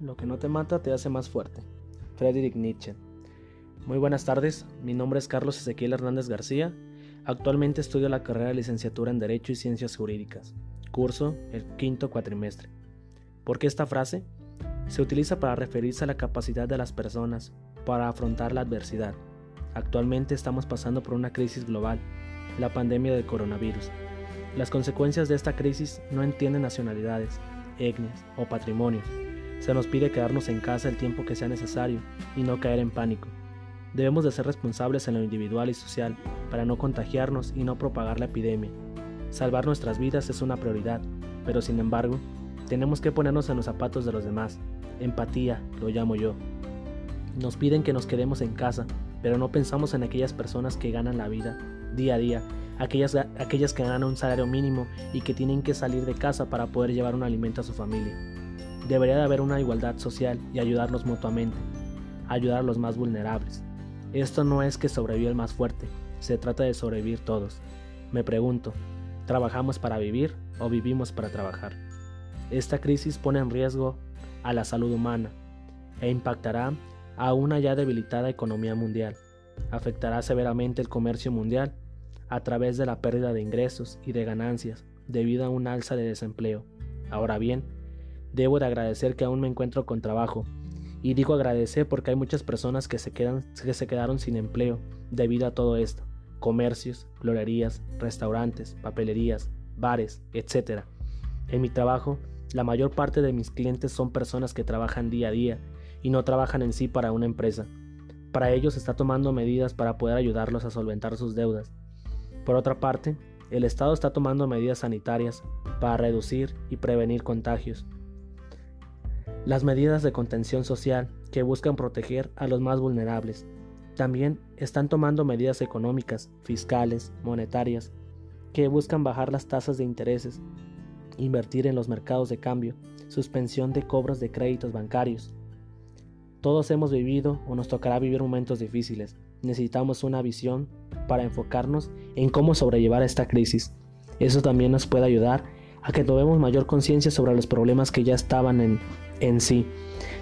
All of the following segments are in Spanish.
Lo que no te mata te hace más fuerte. Friedrich Nietzsche. Muy buenas tardes, mi nombre es Carlos Ezequiel Hernández García. Actualmente estudio la carrera de licenciatura en Derecho y Ciencias Jurídicas. Curso el quinto cuatrimestre. ¿Por qué esta frase? Se utiliza para referirse a la capacidad de las personas para afrontar la adversidad. Actualmente estamos pasando por una crisis global, la pandemia del coronavirus. Las consecuencias de esta crisis no entienden nacionalidades, etnias o patrimonios. Se nos pide quedarnos en casa el tiempo que sea necesario y no caer en pánico. Debemos de ser responsables en lo individual y social para no contagiarnos y no propagar la epidemia. Salvar nuestras vidas es una prioridad, pero sin embargo, tenemos que ponernos en los zapatos de los demás. Empatía, lo llamo yo. Nos piden que nos quedemos en casa, pero no pensamos en aquellas personas que ganan la vida día a día, aquellas, aquellas que ganan un salario mínimo y que tienen que salir de casa para poder llevar un alimento a su familia. Debería de haber una igualdad social y ayudarnos mutuamente, ayudar a los más vulnerables. Esto no es que sobreviva el más fuerte, se trata de sobrevivir todos. Me pregunto, ¿trabajamos para vivir o vivimos para trabajar? Esta crisis pone en riesgo a la salud humana e impactará a una ya debilitada economía mundial. Afectará severamente el comercio mundial a través de la pérdida de ingresos y de ganancias debido a un alza de desempleo. Ahora bien, debo de agradecer que aún me encuentro con trabajo. Y digo agradecer porque hay muchas personas que se, quedan, que se quedaron sin empleo debido a todo esto. Comercios, florerías, restaurantes, papelerías, bares, etc. En mi trabajo, la mayor parte de mis clientes son personas que trabajan día a día y no trabajan en sí para una empresa. Para ellos está tomando medidas para poder ayudarlos a solventar sus deudas. Por otra parte, el Estado está tomando medidas sanitarias para reducir y prevenir contagios. Las medidas de contención social que buscan proteger a los más vulnerables. También están tomando medidas económicas, fiscales, monetarias, que buscan bajar las tasas de intereses, invertir en los mercados de cambio, suspensión de cobros de créditos bancarios. Todos hemos vivido o nos tocará vivir momentos difíciles. Necesitamos una visión para enfocarnos en cómo sobrellevar esta crisis. Eso también nos puede ayudar a que tomemos mayor conciencia sobre los problemas que ya estaban en, en sí,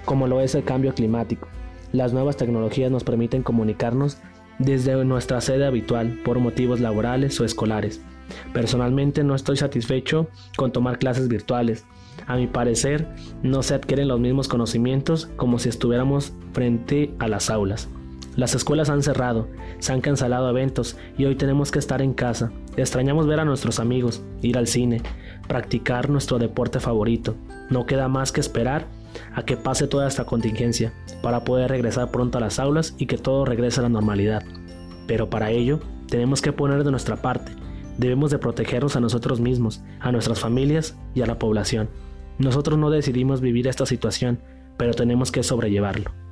como lo es el cambio climático. Las nuevas tecnologías nos permiten comunicarnos desde nuestra sede habitual por motivos laborales o escolares. Personalmente no estoy satisfecho con tomar clases virtuales. A mi parecer, no se adquieren los mismos conocimientos como si estuviéramos frente a las aulas. Las escuelas han cerrado, se han cancelado eventos y hoy tenemos que estar en casa. Extrañamos ver a nuestros amigos, ir al cine, practicar nuestro deporte favorito. No queda más que esperar a que pase toda esta contingencia para poder regresar pronto a las aulas y que todo regrese a la normalidad. Pero para ello tenemos que poner de nuestra parte. Debemos de protegernos a nosotros mismos, a nuestras familias y a la población. Nosotros no decidimos vivir esta situación, pero tenemos que sobrellevarlo.